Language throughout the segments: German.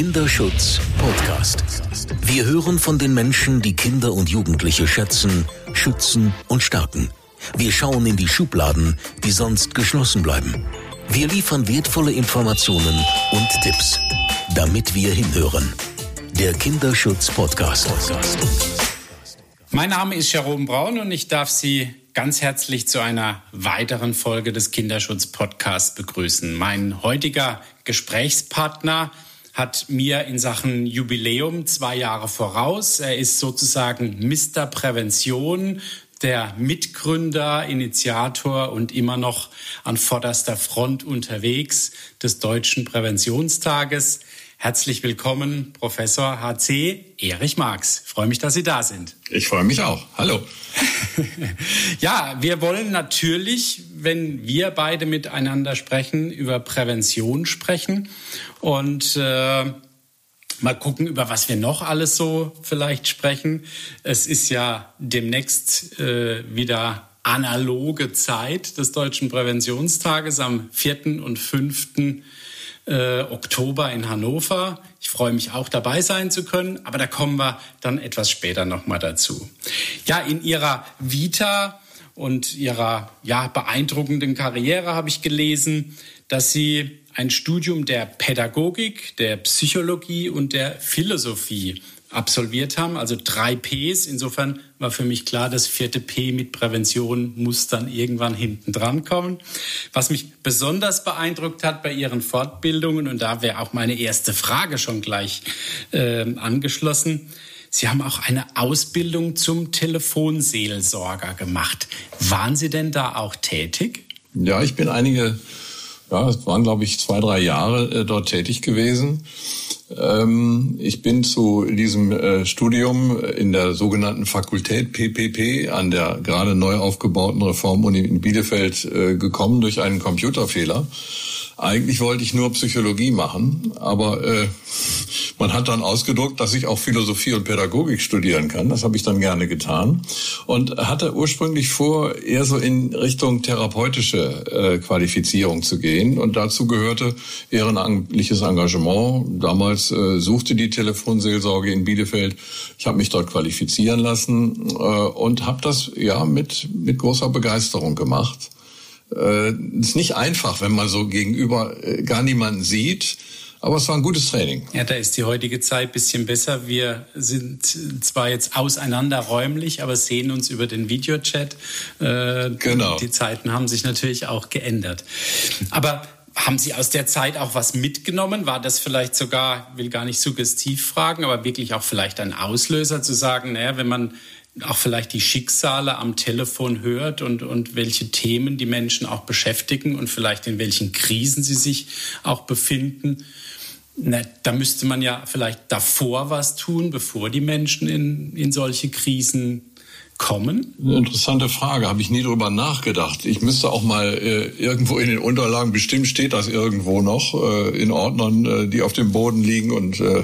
Kinderschutz Podcast. Wir hören von den Menschen, die Kinder und Jugendliche schätzen, schützen und stärken. Wir schauen in die Schubladen, die sonst geschlossen bleiben. Wir liefern wertvolle Informationen und Tipps, damit wir hinhören. Der Kinderschutz Podcast. Mein Name ist Jerome Braun und ich darf Sie ganz herzlich zu einer weiteren Folge des Kinderschutz Podcasts begrüßen. Mein heutiger Gesprächspartner hat mir in Sachen Jubiläum zwei Jahre voraus. Er ist sozusagen Mr. Prävention, der Mitgründer, Initiator und immer noch an vorderster Front unterwegs des Deutschen Präventionstages. Herzlich willkommen, Professor HC Erich Marx. Ich freue mich, dass Sie da sind. Ich freue mich auch. Hallo. ja, wir wollen natürlich, wenn wir beide miteinander sprechen, über Prävention sprechen und äh, mal gucken, über was wir noch alles so vielleicht sprechen. Es ist ja demnächst äh, wieder analoge Zeit des Deutschen Präventionstages am 4. und 5 äh, Oktober in Hannover. Ich freue mich auch dabei sein zu können, aber da kommen wir dann etwas später nochmal dazu. Ja, in Ihrer Vita und Ihrer ja, beeindruckenden Karriere habe ich gelesen, dass Sie ein Studium der Pädagogik, der Psychologie und der Philosophie absolviert haben, also drei Ps. Insofern war für mich klar, das vierte P mit Prävention muss dann irgendwann hinten dran kommen. Was mich besonders beeindruckt hat bei Ihren Fortbildungen, und da wäre auch meine erste Frage schon gleich äh, angeschlossen, Sie haben auch eine Ausbildung zum Telefonseelsorger gemacht. Waren Sie denn da auch tätig? Ja, ich bin einige, ja, es waren glaube ich zwei, drei Jahre äh, dort tätig gewesen. Ähm, ich bin zu diesem äh, Studium in der sogenannten Fakultät PPP an der gerade neu aufgebauten Reformuni in Bielefeld äh, gekommen durch einen Computerfehler. Eigentlich wollte ich nur Psychologie machen, aber äh, man hat dann ausgedruckt, dass ich auch Philosophie und Pädagogik studieren kann. Das habe ich dann gerne getan und hatte ursprünglich vor, eher so in Richtung therapeutische Qualifizierung zu gehen. Und dazu gehörte ehrenamtliches Engagement. Damals äh, suchte die Telefonseelsorge in Bielefeld. Ich habe mich dort qualifizieren lassen äh, und habe das ja mit mit großer Begeisterung gemacht äh, ist nicht einfach, wenn man so gegenüber äh, gar niemanden sieht. Aber es war ein gutes Training. Ja, da ist die heutige Zeit bisschen besser. Wir sind zwar jetzt auseinander räumlich, aber sehen uns über den Videochat. Äh, genau. Die Zeiten haben sich natürlich auch geändert. Aber haben Sie aus der Zeit auch was mitgenommen? War das vielleicht sogar, will gar nicht suggestiv fragen, aber wirklich auch vielleicht ein Auslöser zu sagen, naja, wenn man auch vielleicht die Schicksale am Telefon hört und, und welche Themen die Menschen auch beschäftigen und vielleicht in welchen Krisen sie sich auch befinden. Na, da müsste man ja vielleicht davor was tun, bevor die Menschen in, in solche Krisen kommen? Eine interessante Frage, habe ich nie drüber nachgedacht. Ich müsste auch mal äh, irgendwo in den Unterlagen, bestimmt steht das irgendwo noch, äh, in Ordnern, äh, die auf dem Boden liegen und äh,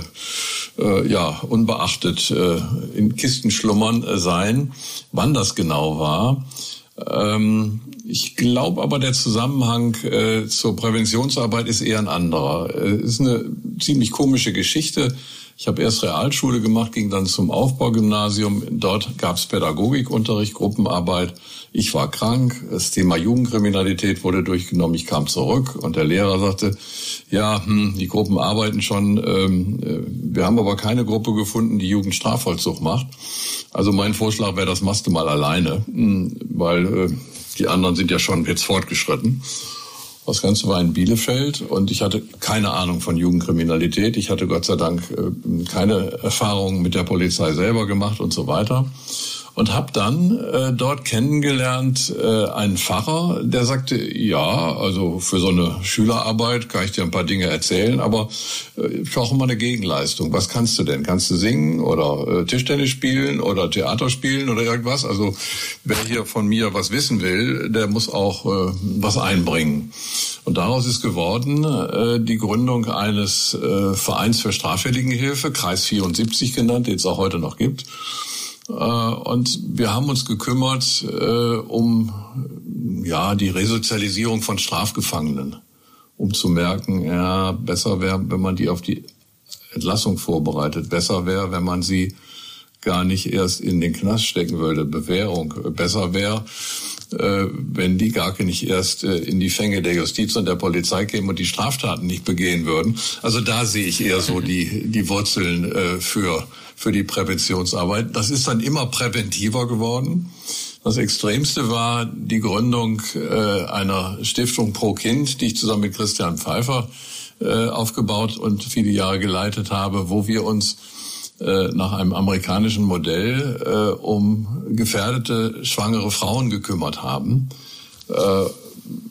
äh, ja, unbeachtet äh, in Kisten schlummern äh, sein, wann das genau war. Ähm, ich glaube aber, der Zusammenhang äh, zur Präventionsarbeit ist eher ein anderer. Es ist eine ziemlich komische Geschichte. Ich habe erst Realschule gemacht, ging dann zum Aufbaugymnasium. Dort gab es Pädagogikunterricht, Gruppenarbeit. Ich war krank. Das Thema Jugendkriminalität wurde durchgenommen. Ich kam zurück und der Lehrer sagte, ja, hm, die Gruppen arbeiten schon. Ähm, äh, wir haben aber keine Gruppe gefunden, die Jugendstrafvollzug macht. Also mein Vorschlag wäre, das machst du mal alleine, hm, weil äh, die anderen sind ja schon jetzt fortgeschritten. Das Ganze war in Bielefeld und ich hatte keine Ahnung von Jugendkriminalität. Ich hatte Gott sei Dank äh, keine Erfahrungen mit der Polizei selber gemacht und so weiter und habe dann äh, dort kennengelernt äh, einen Pfarrer, der sagte, ja, also für so eine Schülerarbeit kann ich dir ein paar Dinge erzählen, aber äh, ich brauche immer eine Gegenleistung. Was kannst du denn? Kannst du singen oder äh, Tischtennis spielen oder Theater spielen oder irgendwas? Also wer hier von mir was wissen will, der muss auch äh, was einbringen. Und daraus ist geworden äh, die Gründung eines äh, Vereins für Straffälligenhilfe, Kreis 74 genannt, den es auch heute noch gibt. Äh, und wir haben uns gekümmert äh, um ja die Resozialisierung von Strafgefangenen, um zu merken, ja besser wäre, wenn man die auf die Entlassung vorbereitet. Besser wäre, wenn man sie gar nicht erst in den Knast stecken würde, Bewährung. Besser wäre, äh, wenn die gar nicht erst in die Fänge der Justiz und der Polizei kämen und die Straftaten nicht begehen würden. Also da sehe ich eher so die, die Wurzeln für, für die Präventionsarbeit. Das ist dann immer präventiver geworden. Das Extremste war die Gründung einer Stiftung Pro Kind, die ich zusammen mit Christian Pfeiffer aufgebaut und viele Jahre geleitet habe, wo wir uns äh, nach einem amerikanischen Modell äh, um gefährdete schwangere Frauen gekümmert haben. Äh,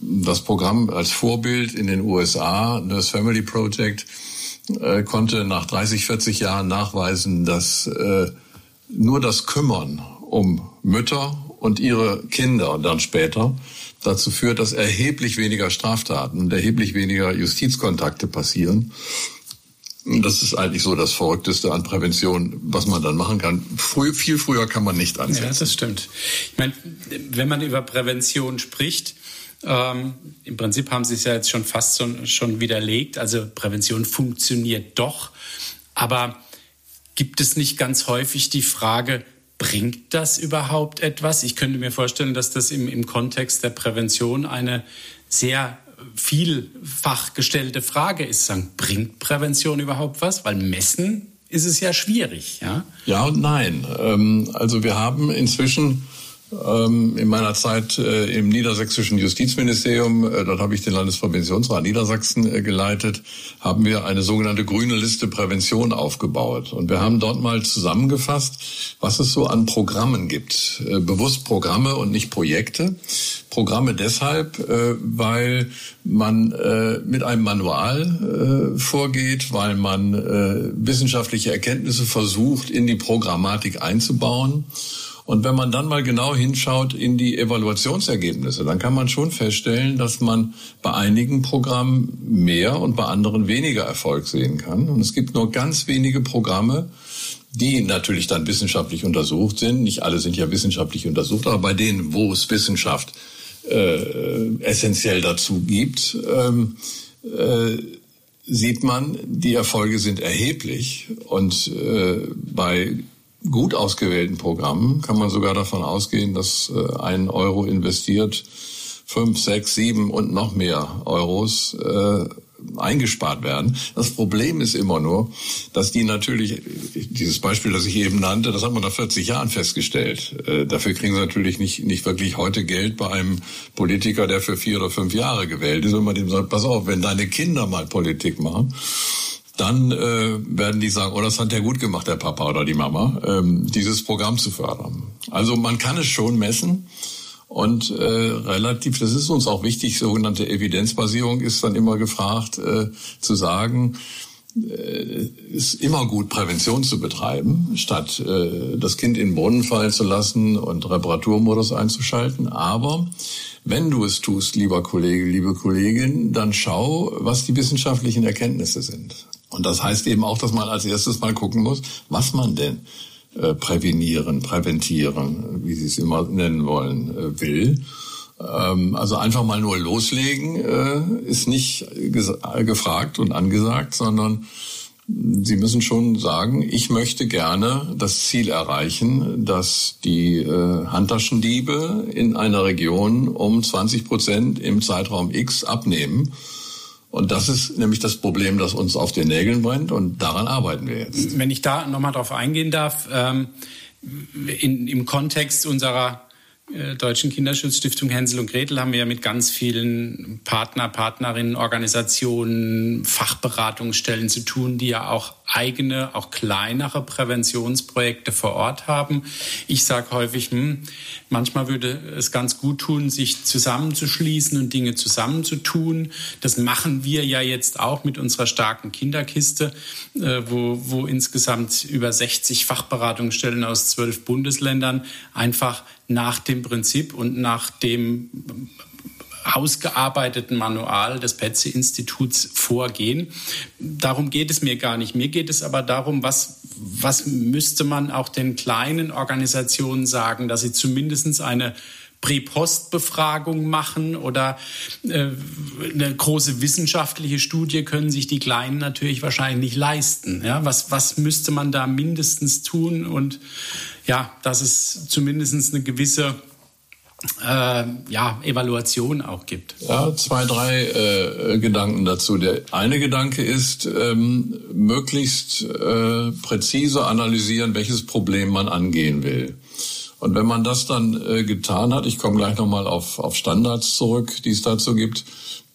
das Programm als Vorbild in den USA, Nurse Family Project, äh, konnte nach 30, 40 Jahren nachweisen, dass äh, nur das Kümmern um Mütter und ihre Kinder dann später dazu führt, dass erheblich weniger Straftaten und erheblich weniger Justizkontakte passieren. Das ist eigentlich so das Verrückteste an Prävention, was man dann machen kann. Früh, viel früher kann man nicht ansetzen. Ja, das stimmt. Ich meine, wenn man über Prävention spricht, ähm, im Prinzip haben Sie es ja jetzt schon fast schon, schon widerlegt. Also Prävention funktioniert doch. Aber gibt es nicht ganz häufig die Frage, bringt das überhaupt etwas? Ich könnte mir vorstellen, dass das im, im Kontext der Prävention eine sehr vielfach gestellte Frage ist, sagen, bringt Prävention überhaupt was? Weil messen ist es ja schwierig. Ja, ja und nein. Ähm, also wir haben inzwischen in meiner Zeit äh, im niedersächsischen Justizministerium, äh, dort habe ich den Landespräventionsrat Niedersachsen äh, geleitet, haben wir eine sogenannte grüne Liste Prävention aufgebaut. Und wir haben dort mal zusammengefasst, was es so an Programmen gibt. Bewusst Programme und nicht Projekte. Programme deshalb, weil man mit einem Manual vorgeht, weil man wissenschaftliche Erkenntnisse versucht, in die Programmatik einzubauen. Und wenn man dann mal genau hinschaut in die Evaluationsergebnisse, dann kann man schon feststellen, dass man bei einigen Programmen mehr und bei anderen weniger Erfolg sehen kann. Und es gibt nur ganz wenige Programme, die natürlich dann wissenschaftlich untersucht sind. Nicht alle sind ja wissenschaftlich untersucht, aber bei denen, wo es Wissenschaft äh, essentiell dazu gibt, ähm, äh, sieht man, die Erfolge sind erheblich. Und äh, bei gut ausgewählten Programmen kann man sogar davon ausgehen, dass äh, ein Euro investiert fünf, sechs, sieben und noch mehr Euros äh, eingespart werden. Das Problem ist immer nur, dass die natürlich, dieses Beispiel, das ich eben nannte, das hat man nach 40 Jahren festgestellt. Äh, dafür kriegen sie natürlich nicht, nicht wirklich heute Geld bei einem Politiker, der für vier oder fünf Jahre gewählt ist und man dem sagt, pass auf, wenn deine Kinder mal Politik machen, dann äh, werden die sagen, oh, das hat der gut gemacht, der Papa oder die Mama, ähm, dieses Programm zu fördern. Also man kann es schon messen. Und äh, relativ, das ist uns auch wichtig, sogenannte Evidenzbasierung ist dann immer gefragt, äh, zu sagen, äh, ist immer gut, Prävention zu betreiben, statt äh, das Kind in den Brunnen fallen zu lassen und Reparaturmodus einzuschalten. Aber wenn du es tust, lieber Kollege, liebe Kollegin, dann schau, was die wissenschaftlichen Erkenntnisse sind. Und das heißt eben auch, dass man als erstes mal gucken muss, was man denn äh, prävenieren, präventieren, wie Sie es immer nennen wollen, äh, will. Ähm, also einfach mal nur loslegen äh, ist nicht gefragt und angesagt, sondern Sie müssen schon sagen, ich möchte gerne das Ziel erreichen, dass die Handtaschendiebe in einer Region um 20 Prozent im Zeitraum X abnehmen. Und das ist nämlich das Problem, das uns auf den Nägeln brennt und daran arbeiten wir jetzt. Wenn ich da nochmal drauf eingehen darf, ähm, in, im Kontext unserer Deutschen Kinderschutzstiftung Hänsel und Gretel haben wir ja mit ganz vielen Partner, Partnerinnen, Organisationen, Fachberatungsstellen zu tun, die ja auch eigene, auch kleinere Präventionsprojekte vor Ort haben. Ich sage häufig, hm, manchmal würde es ganz gut tun, sich zusammenzuschließen und Dinge zusammenzutun. Das machen wir ja jetzt auch mit unserer starken Kinderkiste, äh, wo, wo insgesamt über 60 Fachberatungsstellen aus zwölf Bundesländern einfach nach dem Prinzip und nach dem ausgearbeiteten Manual des Petze-Instituts vorgehen. Darum geht es mir gar nicht. Mir geht es aber darum, was, was müsste man auch den kleinen Organisationen sagen, dass sie zumindest eine Prä-Post-Befragung machen oder äh, eine große wissenschaftliche Studie können sich die Kleinen natürlich wahrscheinlich nicht leisten. Ja? Was, was müsste man da mindestens tun? Und ja, dass es zumindest eine gewisse äh, ja, Evaluation auch gibt. Ja, zwei, drei äh, Gedanken dazu. Der eine Gedanke ist, ähm, möglichst äh, präzise analysieren, welches Problem man angehen will. Und wenn man das dann äh, getan hat, ich komme gleich nochmal auf, auf Standards zurück, die es dazu gibt,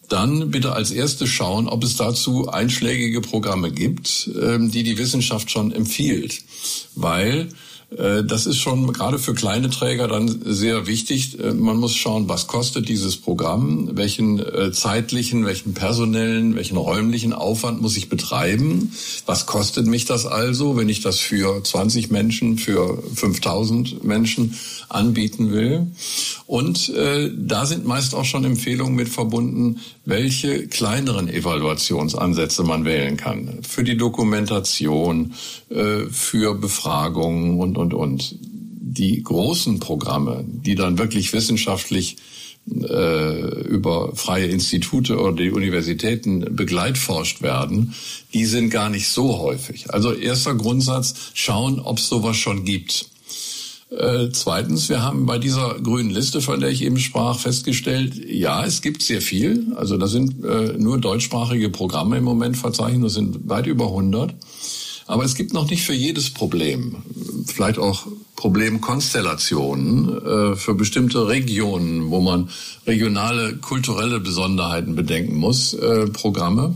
dann bitte als erstes schauen, ob es dazu einschlägige Programme gibt, ähm, die die Wissenschaft schon empfiehlt. Weil das ist schon gerade für kleine Träger dann sehr wichtig. Äh, man muss schauen, was kostet dieses Programm, welchen äh, zeitlichen, welchen personellen, welchen räumlichen Aufwand muss ich betreiben, was kostet mich das also, wenn ich das für 20 Menschen, für 5000 Menschen anbieten will. Und äh, da sind meist auch schon Empfehlungen mit verbunden, welche kleineren Evaluationsansätze man wählen kann. Für die Dokumentation, äh, für Befragungen und, und, und. Die großen Programme, die dann wirklich wissenschaftlich äh, über freie Institute oder die Universitäten begleitforscht werden, die sind gar nicht so häufig. Also erster Grundsatz, schauen, ob es sowas schon gibt. Äh, zweitens, wir haben bei dieser grünen Liste, von der ich eben sprach, festgestellt, ja, es gibt sehr viel. Also da sind äh, nur deutschsprachige Programme im Moment verzeichnet, das sind weit über 100. Aber es gibt noch nicht für jedes Problem, vielleicht auch Problemkonstellationen äh, für bestimmte Regionen, wo man regionale kulturelle Besonderheiten bedenken muss, äh, Programme.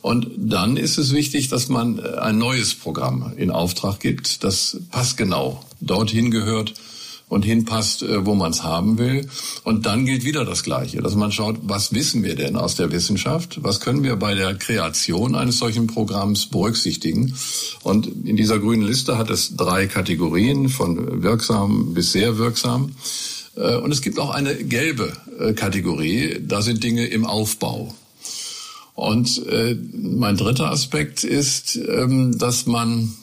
Und dann ist es wichtig, dass man äh, ein neues Programm in Auftrag gibt, das passgenau dorthin gehört und hinpasst, äh, wo man es haben will. Und dann gilt wieder das Gleiche, dass man schaut, was wissen wir denn aus der Wissenschaft? Was können wir bei der Kreation eines solchen Programms berücksichtigen? Und in dieser grünen Liste hat es drei Kategorien von wirksam bis sehr wirksam. Äh, und es gibt auch eine gelbe Kategorie, da sind Dinge im Aufbau. Und äh, mein dritter Aspekt ist, ähm, dass man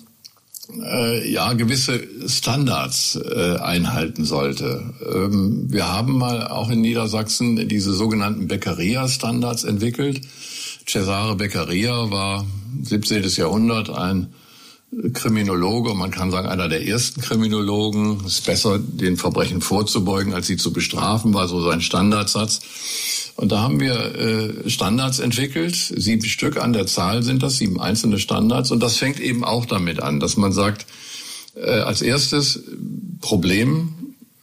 äh, ja gewisse Standards äh, einhalten sollte. Ähm, wir haben mal auch in Niedersachsen diese sogenannten Beccaria-Standards entwickelt. Cesare Beccaria war 17. Jahrhundert ein Kriminologe, man kann sagen einer der ersten Kriminologen. Es ist besser, den Verbrechen vorzubeugen, als sie zu bestrafen, war so sein Standardsatz. Und da haben wir äh, Standards entwickelt, sieben Stück an der Zahl sind das, sieben einzelne Standards. Und das fängt eben auch damit an, dass man sagt, äh, als erstes Problem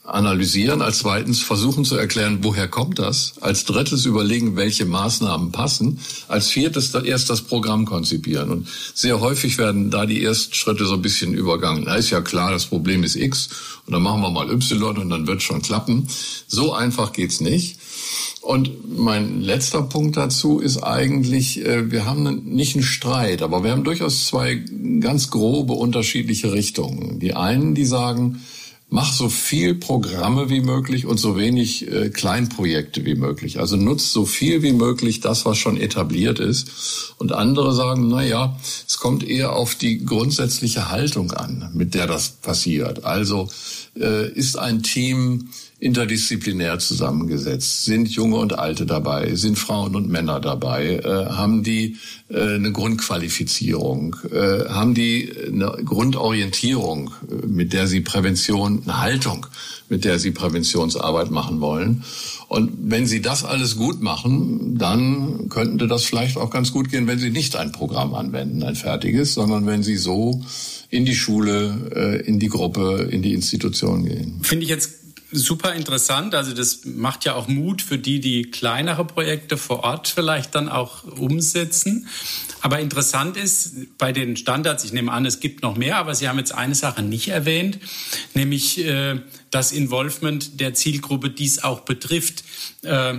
analysieren, als zweitens versuchen zu erklären, woher kommt das, als drittes überlegen, welche Maßnahmen passen, als viertes erst das Programm konzipieren. Und sehr häufig werden da die ersten Schritte so ein bisschen übergangen. Da ist ja klar, das Problem ist X und dann machen wir mal Y und dann wird schon klappen. So einfach geht's nicht. Und mein letzter Punkt dazu ist eigentlich, äh, wir haben nicht einen Streit, aber wir haben durchaus zwei ganz grobe unterschiedliche Richtungen. Die einen, die sagen, mach so viel Programme wie möglich und so wenig äh, Kleinprojekte wie möglich. Also nutzt so viel wie möglich das, was schon etabliert ist. Und andere sagen, na ja, es kommt eher auf die grundsätzliche Haltung an, mit der das passiert. Also äh, ist ein Team interdisziplinär zusammengesetzt. Sind junge und alte dabei? Sind Frauen und Männer dabei? Äh, haben die äh, eine Grundqualifizierung? Äh, haben die eine Grundorientierung, äh, mit der sie Prävention, eine Haltung, mit der sie Präventionsarbeit machen wollen? Und wenn sie das alles gut machen, dann könnte das vielleicht auch ganz gut gehen, wenn sie nicht ein Programm anwenden, ein fertiges, sondern wenn sie so in die Schule, äh, in die Gruppe, in die Institution gehen. Finde ich jetzt super interessant. Also das macht ja auch Mut für die, die kleinere Projekte vor Ort vielleicht dann auch umsetzen. Aber interessant ist bei den Standards, ich nehme an, es gibt noch mehr, aber Sie haben jetzt eine Sache nicht erwähnt, nämlich äh, das Involvement der Zielgruppe dies auch betrifft. Äh,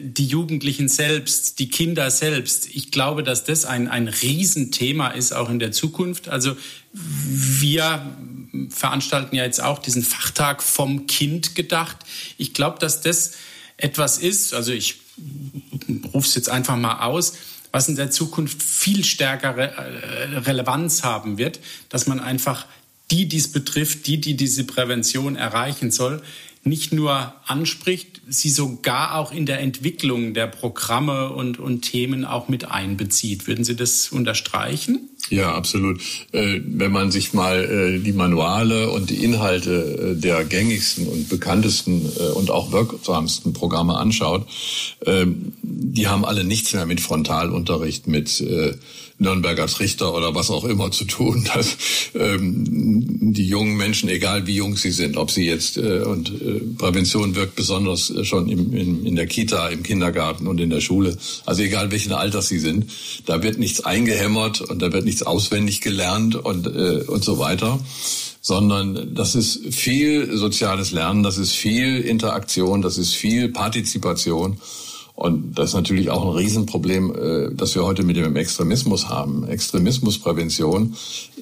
die Jugendlichen selbst, die Kinder selbst. Ich glaube, dass das ein, ein Riesenthema ist, auch in der Zukunft. Also wir veranstalten ja jetzt auch diesen Fachtag vom Kind gedacht. Ich glaube, dass das etwas ist, also ich rufe es jetzt einfach mal aus, was in der Zukunft viel stärkere äh, Relevanz haben wird, dass man einfach die, die es betrifft, die, die diese Prävention erreichen soll, nicht nur anspricht, sie sogar auch in der Entwicklung der Programme und, und Themen auch mit einbezieht. Würden Sie das unterstreichen? Ja, absolut. Äh, wenn man sich mal äh, die Manuale und die Inhalte äh, der gängigsten und bekanntesten und auch wirksamsten Programme anschaut, ähm, die haben alle nichts mehr mit Frontalunterricht, mit Nürnberger Trichter oder was auch immer zu tun, dass ähm, die jungen Menschen, egal wie jung sie sind, ob sie jetzt und Prävention wirkt besonders schon in der Kita, im Kindergarten und in der Schule, also egal welchen Alters sie sind, da wird nichts eingehämmert und da wird nichts auswendig gelernt und äh, und so weiter sondern das ist viel soziales Lernen, das ist viel Interaktion, das ist viel Partizipation. Und das ist natürlich auch ein Riesenproblem, äh, das wir heute mit dem Extremismus haben. Extremismusprävention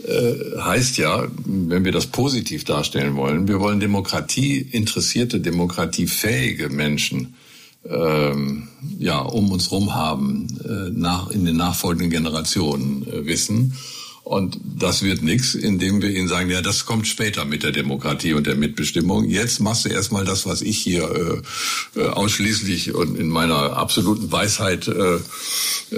äh, heißt ja, wenn wir das positiv darstellen wollen, wir wollen Demokratie interessierte, demokratiefähige Menschen ähm, ja um uns rum haben, äh, nach in den nachfolgenden Generationen wissen. Und das wird nichts, indem wir ihnen sagen, ja, das kommt später mit der Demokratie und der Mitbestimmung. Jetzt machst du erstmal das, was ich hier äh, äh, ausschließlich und in meiner absoluten Weisheit äh,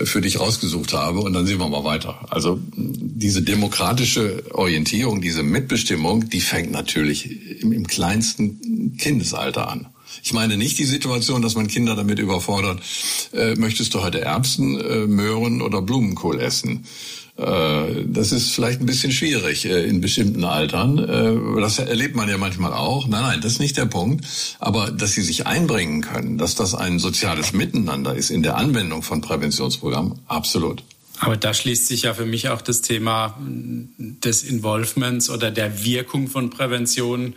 für dich rausgesucht habe und dann sehen wir mal weiter. Also diese demokratische Orientierung, diese Mitbestimmung, die fängt natürlich im, im kleinsten Kindesalter an. Ich meine nicht die Situation, dass man Kinder damit überfordert, äh, möchtest du heute Erbsen, äh, Möhren oder Blumenkohl essen? Äh, das ist vielleicht ein bisschen schwierig äh, in bestimmten Altern. Äh, das erlebt man ja manchmal auch. Nein, nein, das ist nicht der Punkt. Aber dass sie sich einbringen können, dass das ein soziales Miteinander ist in der Anwendung von Präventionsprogrammen, absolut. Aber da schließt sich ja für mich auch das Thema des Involvements oder der Wirkung von Prävention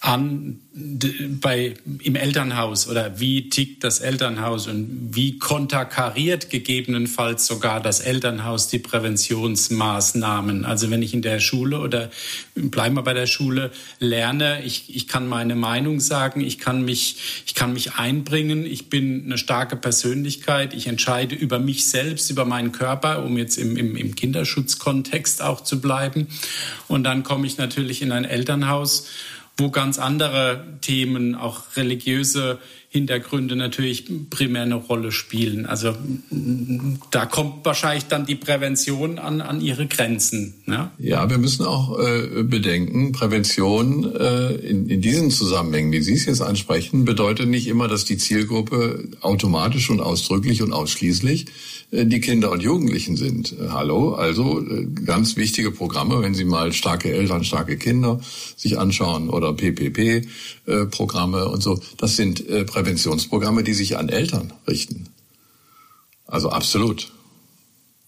an bei, im Elternhaus oder wie tickt das Elternhaus und wie konterkariert gegebenenfalls sogar das Elternhaus die Präventionsmaßnahmen. Also wenn ich in der Schule oder bleiben wir bei der Schule lerne, ich, ich kann meine Meinung sagen, ich kann mich, ich kann mich einbringen, ich bin eine starke Persönlichkeit, ich entscheide über mich selbst, über meinen Körper, um jetzt im, im, im Kinderschutzkontext auch zu bleiben. Und dann komme ich natürlich in ein Elternhaus wo ganz andere Themen, auch religiöse Hintergründe natürlich primär eine Rolle spielen. Also da kommt wahrscheinlich dann die Prävention an, an ihre Grenzen. Ne? Ja, wir müssen auch äh, bedenken, Prävention äh, in, in diesen Zusammenhängen, wie Sie es jetzt ansprechen, bedeutet nicht immer, dass die Zielgruppe automatisch und ausdrücklich und ausschließlich die Kinder und Jugendlichen sind. Äh, hallo, also äh, ganz wichtige Programme, wenn Sie mal starke Eltern, starke Kinder sich anschauen oder PPP-Programme und so, das sind Präventionsprogramme, die sich an Eltern richten. Also absolut.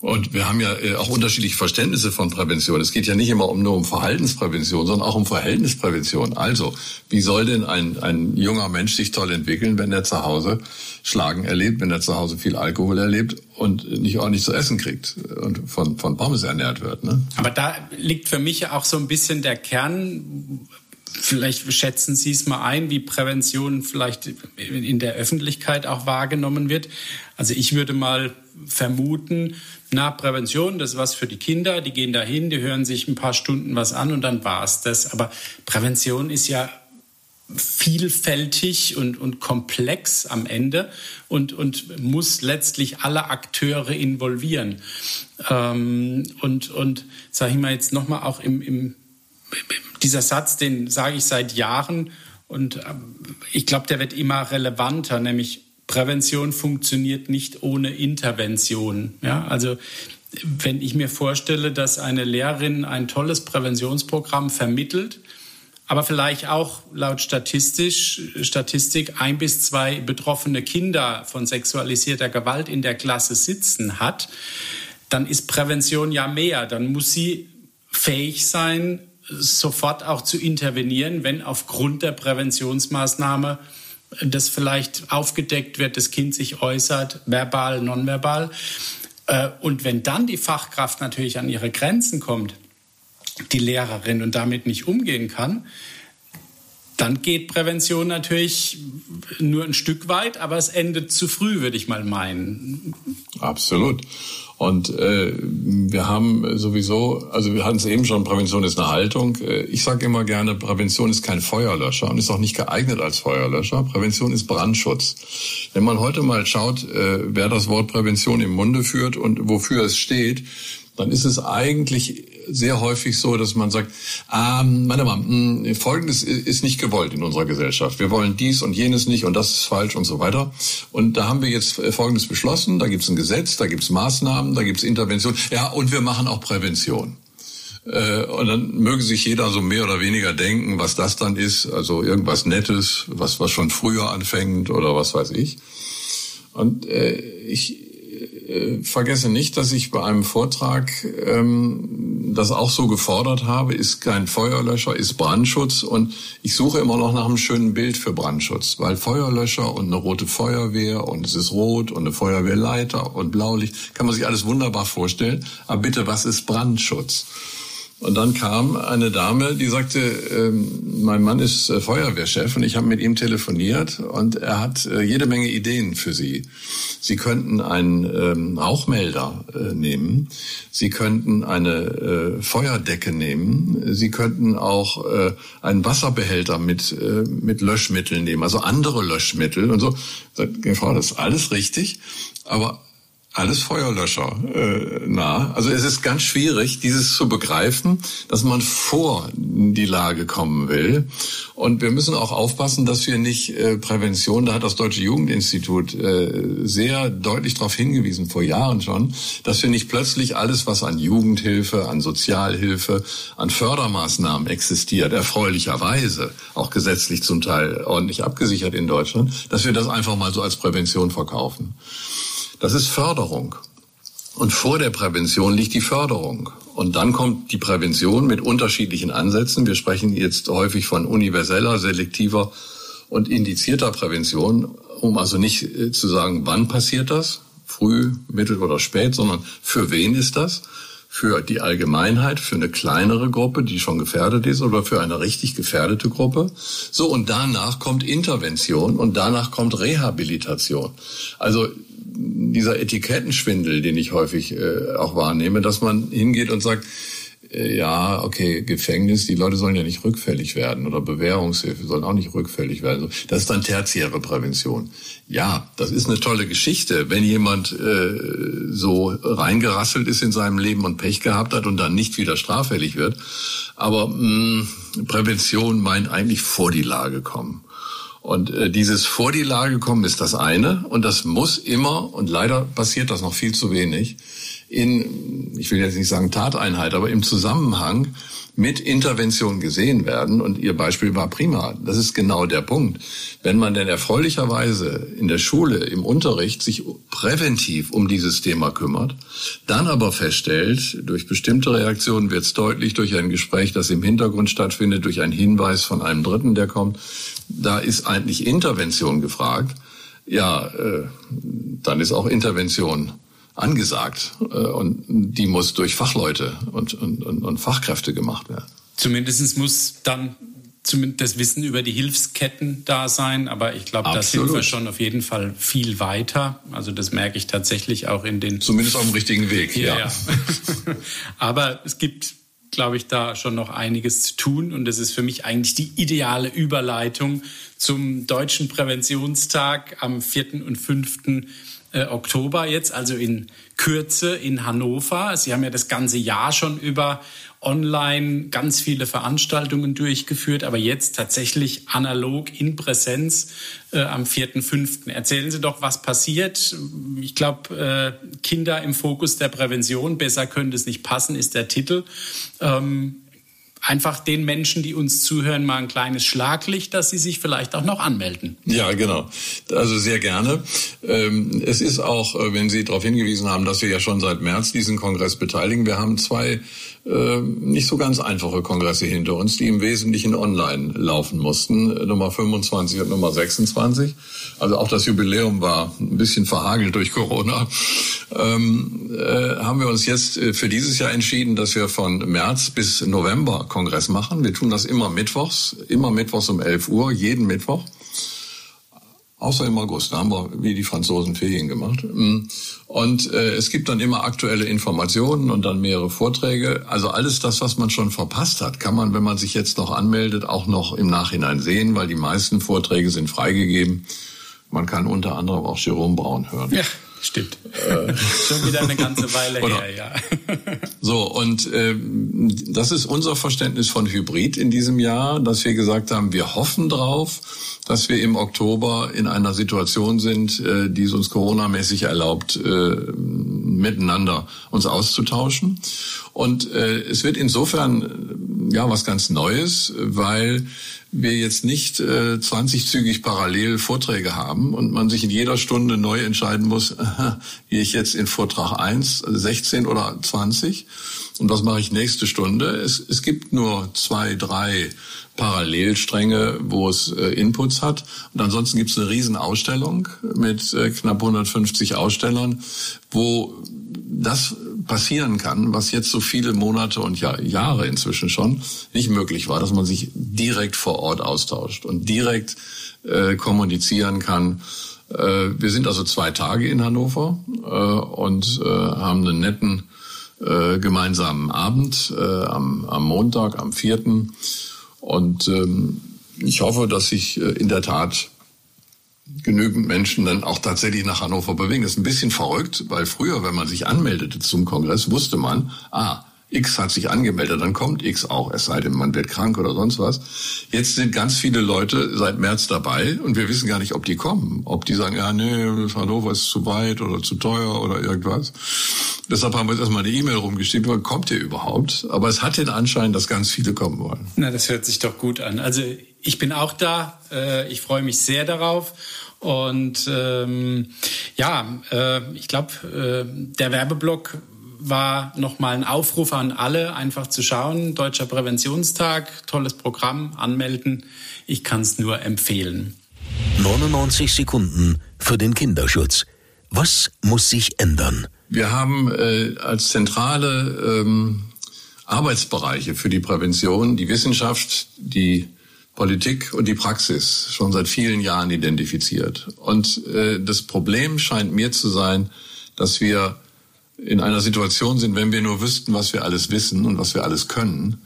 Und wir haben ja äh, auch unterschiedliche Verständnisse von Prävention. Es geht ja nicht immer nur um Verhaltensprävention, sondern auch um Verhältnisprävention. Also, wie soll denn ein, ein junger Mensch sich toll entwickeln, wenn er zu Hause Schlagen erlebt, wenn er zu Hause viel Alkohol erlebt und nicht ordentlich zu essen kriegt und von, von Pommes ernährt wird? Ne? Aber da liegt für mich auch so ein bisschen der Kern, Vielleicht schätzen Sie es mal ein, wie Prävention vielleicht in der Öffentlichkeit auch wahrgenommen wird. Also ich würde mal vermuten, na, Prävention, das ist was für die Kinder, die gehen dahin, die hören sich ein paar Stunden was an und dann war's das. Aber Prävention ist ja vielfältig und, und komplex am Ende und, und muss letztlich alle Akteure involvieren. Ähm, und, und sage ich mal jetzt nochmal auch im, im, dieser Satz, den sage ich seit Jahren und ähm, ich glaube, der wird immer relevanter, nämlich Prävention funktioniert nicht ohne Intervention. Ja, also wenn ich mir vorstelle, dass eine Lehrerin ein tolles Präventionsprogramm vermittelt, aber vielleicht auch laut statistisch, Statistik ein bis zwei betroffene Kinder von sexualisierter Gewalt in der Klasse sitzen hat, dann ist Prävention ja mehr. Dann muss sie fähig sein, sofort auch zu intervenieren, wenn aufgrund der Präventionsmaßnahme das vielleicht aufgedeckt wird, das Kind sich äußert, verbal, nonverbal. Äh, und wenn dann die Fachkraft natürlich an ihre Grenzen kommt, die Lehrerin und damit nicht umgehen kann, dann geht Prävention natürlich nur ein Stück weit, aber es endet zu früh, würde ich mal meinen. Absolut. Und äh, wir haben sowieso, also wir hatten es eben schon, Prävention ist eine Haltung. Äh, ich sage immer gerne, Prävention ist kein Feuerlöscher und ist auch nicht geeignet als Feuerlöscher. Prävention ist Brandschutz. Wenn man heute mal schaut, äh, wer das Wort Prävention im Munde führt und wofür es steht, dann ist es eigentlich sehr häufig so, dass man sagt, ähm, meine mal, hm, Folgendes ist nicht gewollt in unserer Gesellschaft. Wir wollen dies und jenes nicht und das ist falsch und so weiter. Und da haben wir jetzt äh, Folgendes beschlossen. Da gibt es ein Gesetz, da gibt es Maßnahmen, da gibt es Intervention. Ja, und wir machen auch Prävention. Äh, und dann möge sich jeder so mehr oder weniger denken, was das dann ist. Also irgendwas Nettes, was, was schon früher anfängt oder was weiß ich. Und äh, ich, äh, vergesse nicht, dass ich bei einem Vortrag ähm, das auch so gefordert habe, ist kein Feuerlöscher, ist Brandschutz und ich suche immer noch nach einem schönen Bild für Brandschutz, weil Feuerlöscher und eine rote Feuerwehr und es ist rot und eine Feuerwehrleiter und Blaulicht, kann man sich alles wunderbar vorstellen. Aber bitte, was ist Brandschutz? Und dann kam eine Dame, die sagte, ähm, mein Mann ist äh, Feuerwehrchef und ich habe mit ihm telefoniert und er hat äh, jede Menge Ideen für Sie. Sie könnten einen ähm, Rauchmelder äh, nehmen, Sie könnten eine äh, Feuerdecke nehmen, Sie könnten auch äh, einen Wasserbehälter mit, äh, mit Löschmitteln nehmen, also andere Löschmittel und so. Sagt, Frau, das ist alles richtig, aber alles Feuerlöscher äh, nah. Also es ist ganz schwierig, dieses zu begreifen, dass man vor die Lage kommen will. Und wir müssen auch aufpassen, dass wir nicht äh, Prävention, da hat das Deutsche Jugendinstitut äh, sehr deutlich darauf hingewiesen, vor Jahren schon, dass wir nicht plötzlich alles, was an Jugendhilfe, an Sozialhilfe, an Fördermaßnahmen existiert, erfreulicherweise, auch gesetzlich zum Teil ordentlich abgesichert in Deutschland, dass wir das einfach mal so als Prävention verkaufen. Das ist Förderung. Und vor der Prävention liegt die Förderung. Und dann kommt die Prävention mit unterschiedlichen Ansätzen. Wir sprechen jetzt häufig von universeller, selektiver und indizierter Prävention, um also nicht äh, zu sagen, wann passiert das, früh, mittel oder spät, sondern für wen ist das? Für die Allgemeinheit, für eine kleinere Gruppe, die schon gefährdet ist, oder für eine richtig gefährdete Gruppe. So, und danach kommt Intervention und danach kommt Rehabilitation. Also dieser Etikettenschwindel, den ich häufig äh, auch wahrnehme, dass man hingeht und sagt, äh, ja, okay, Gefängnis, die Leute sollen ja nicht rückfällig werden oder Bewährungshilfe sollen auch nicht rückfällig werden. Das ist dann tertiäre Prävention. Ja, das ist eine tolle Geschichte, wenn jemand äh, so reingerasselt ist in seinem Leben und Pech gehabt hat und dann nicht wieder straffällig wird. Aber mh, mm, Prävention meint eigentlich vor die Lage kommen. Und äh, dieses vor die Lage kommen ist das eine. Und das muss immer und leider passiert das noch viel zu wenig in, ich will jetzt nicht sagen Tateinheit, aber im Zusammenhang mit Intervention gesehen werden. Und Ihr Beispiel war prima. Das ist genau der Punkt. Wenn man denn erfreulicherweise in der Schule, im Unterricht sich präventiv um dieses Thema kümmert, dann aber feststellt, durch bestimmte Reaktionen wird es deutlich, durch ein Gespräch, das im Hintergrund stattfindet, durch einen Hinweis von einem Dritten, der kommt, da ist eigentlich Intervention gefragt. Ja, äh, dann ist auch Intervention angesagt äh, und die muss durch Fachleute und, und, und, und Fachkräfte gemacht werden. Zumindest muss dann zumindest das Wissen über die Hilfsketten da sein, aber ich glaube, da sind wir schon auf jeden Fall viel weiter. Also das merke ich tatsächlich auch in den... Zumindest auf dem richtigen Weg, ja. ja. aber es gibt glaube ich, da schon noch einiges zu tun. Und das ist für mich eigentlich die ideale Überleitung zum Deutschen Präventionstag am 4. und 5 äh, Oktober jetzt, also in Kürze in Hannover. Sie haben ja das ganze Jahr schon über online ganz viele Veranstaltungen durchgeführt, aber jetzt tatsächlich analog in Präsenz äh, am 4.5. Erzählen Sie doch, was passiert. Ich glaube, äh, Kinder im Fokus der Prävention, besser könnte es nicht passen, ist der Titel. Ähm, einfach den Menschen, die uns zuhören, mal ein kleines Schlaglicht, dass sie sich vielleicht auch noch anmelden. Ja, genau. Also sehr gerne. Ähm, es ist auch, äh, wenn Sie darauf hingewiesen haben, dass wir ja schon seit März diesen Kongress beteiligen. Wir haben zwei äh, nicht so ganz einfache Kongresse hinter uns, die im Wesentlichen online laufen mussten, Nummer 25 und Nummer 26. Also auch das Jubiläum war ein bisschen verhagelt durch Corona. Ähm, äh, haben wir uns jetzt äh, für dieses Jahr entschieden, dass wir von März bis November Kongress machen. Wir tun das immer mittwochs, immer mittwochs um 11 Uhr, jeden Mittwoch. Außer im August, da haben wir wie die Franzosen Ferien gemacht. Mm. Und äh, es gibt dann immer aktuelle Informationen und dann mehrere Vorträge. Also alles das, was man schon verpasst hat, kann man, wenn man sich jetzt noch anmeldet, auch noch im Nachhinein sehen, weil die meisten Vorträge sind freigegeben. Man kann unter anderem auch Jerome Braun hören. Ja. Stimmt. Äh, Schon wieder eine ganze Weile her, ja. so, und äh, das ist unser Verständnis von Hybrid in diesem Jahr, dass wir gesagt haben, wir hoffen drauf, dass wir im Oktober in einer Situation sind, äh, die es uns coronamäßig erlaubt, äh, miteinander uns auszutauschen. Und äh, es wird insofern ja was ganz Neues, weil wir jetzt nicht äh, 20-zügig parallel Vorträge haben und man sich in jeder Stunde neu entscheiden muss, gehe ich jetzt in Vortrag 1, 16 oder 20 und was mache ich nächste Stunde. Es, es gibt nur zwei, drei Parallelstränge, wo es äh, Inputs hat. Und ansonsten gibt es eine Riesenausstellung mit äh, knapp 150 Ausstellern, wo das passieren kann, was jetzt so viele Monate und ja, Jahre inzwischen schon nicht möglich war, dass man sich direkt vor Ort austauscht und direkt äh, kommunizieren kann. Äh, wir sind also zwei Tage in Hannover äh, und äh, haben einen netten äh, gemeinsamen Abend äh, am, am Montag, am vierten. Und ähm, ich hoffe, dass sich äh, in der Tat genügend Menschen dann auch tatsächlich nach Hannover bewegen. Das ist ein bisschen verrückt, weil früher, wenn man sich anmeldete zum Kongress, wusste man, ah, X hat sich angemeldet, dann kommt X auch, es sei denn, man wird krank oder sonst was. Jetzt sind ganz viele Leute seit März dabei und wir wissen gar nicht, ob die kommen. Ob die sagen, ja, nee, Hannover ist zu weit oder zu teuer oder irgendwas. Deshalb haben wir jetzt erstmal eine E-Mail rumgeschickt, wann kommt ihr überhaupt? Aber es hat den Anschein, dass ganz viele kommen wollen. Na, das hört sich doch gut an. Also ich bin auch da. Äh, ich freue mich sehr darauf. Und ähm, ja, äh, ich glaube, äh, der Werbeblock war nochmal ein Aufruf an alle, einfach zu schauen. Deutscher Präventionstag, tolles Programm, anmelden. Ich kann es nur empfehlen. 99 Sekunden für den Kinderschutz. Was muss sich ändern? Wir haben äh, als zentrale ähm, Arbeitsbereiche für die Prävention die Wissenschaft, die Politik und die Praxis schon seit vielen Jahren identifiziert. Und äh, das Problem scheint mir zu sein, dass wir in einer Situation sind, wenn wir nur wüssten, was wir alles wissen und was wir alles können,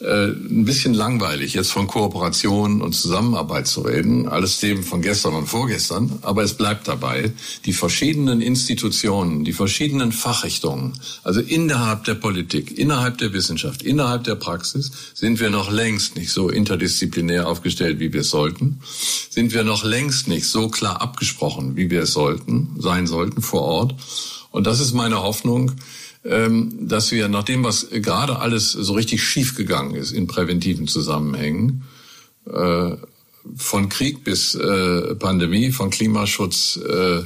äh, ein bisschen langweilig, jetzt von Kooperation und Zusammenarbeit zu reden, alles Themen von gestern und vorgestern, aber es bleibt dabei, die verschiedenen Institutionen, die verschiedenen Fachrichtungen, also innerhalb der Politik, innerhalb der Wissenschaft, innerhalb der Praxis, sind wir noch längst nicht so interdisziplinär aufgestellt, wie wir es sollten, sind wir noch längst nicht so klar abgesprochen, wie wir es sollten, sein sollten vor Ort. Und das ist meine Hoffnung, ähm, dass wir, nachdem was gerade alles so richtig schief gegangen ist in präventiven Zusammenhängen, äh, von Krieg bis äh, Pandemie, von Klimaschutz äh,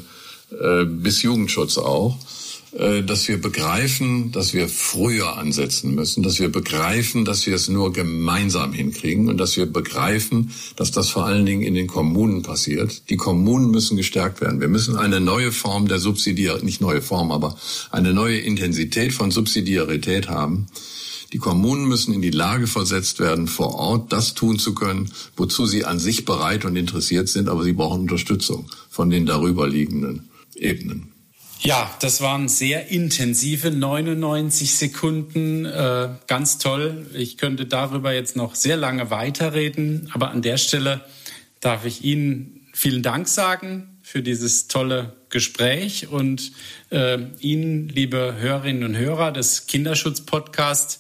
bis Jugendschutz auch, dass wir begreifen, dass wir früher ansetzen müssen, dass wir begreifen, dass wir es nur gemeinsam hinkriegen und dass wir begreifen, dass das vor allen Dingen in den Kommunen passiert. Die Kommunen müssen gestärkt werden. Wir müssen eine neue Form der Subsidiarität, nicht neue Form, aber eine neue Intensität von Subsidiarität haben. Die Kommunen müssen in die Lage versetzt werden, vor Ort das tun zu können, wozu sie an sich bereit und interessiert sind, aber sie brauchen Unterstützung von den darüber liegenden Ebenen. Ja, das waren sehr intensive 99 Sekunden. Äh, ganz toll. Ich könnte darüber jetzt noch sehr lange weiterreden, aber an der Stelle darf ich Ihnen vielen Dank sagen für dieses tolle Gespräch und äh, Ihnen, liebe Hörerinnen und Hörer des Kinderschutz-Podcasts,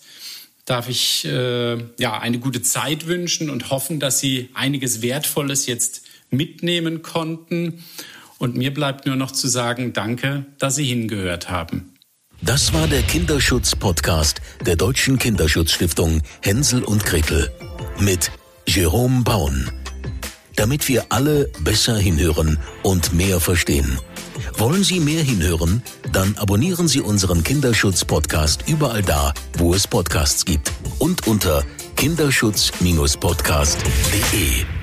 darf ich äh, ja eine gute Zeit wünschen und hoffen, dass Sie einiges Wertvolles jetzt mitnehmen konnten und mir bleibt nur noch zu sagen, danke, dass Sie hingehört haben. Das war der Kinderschutz-Podcast der Deutschen Kinderschutzstiftung Hänsel und Gretel mit Jerome Baun. Damit wir alle besser hinhören und mehr verstehen. Wollen Sie mehr hinhören? Dann abonnieren Sie unseren Kinderschutz-Podcast überall da, wo es Podcasts gibt und unter kinderschutz-podcast.de.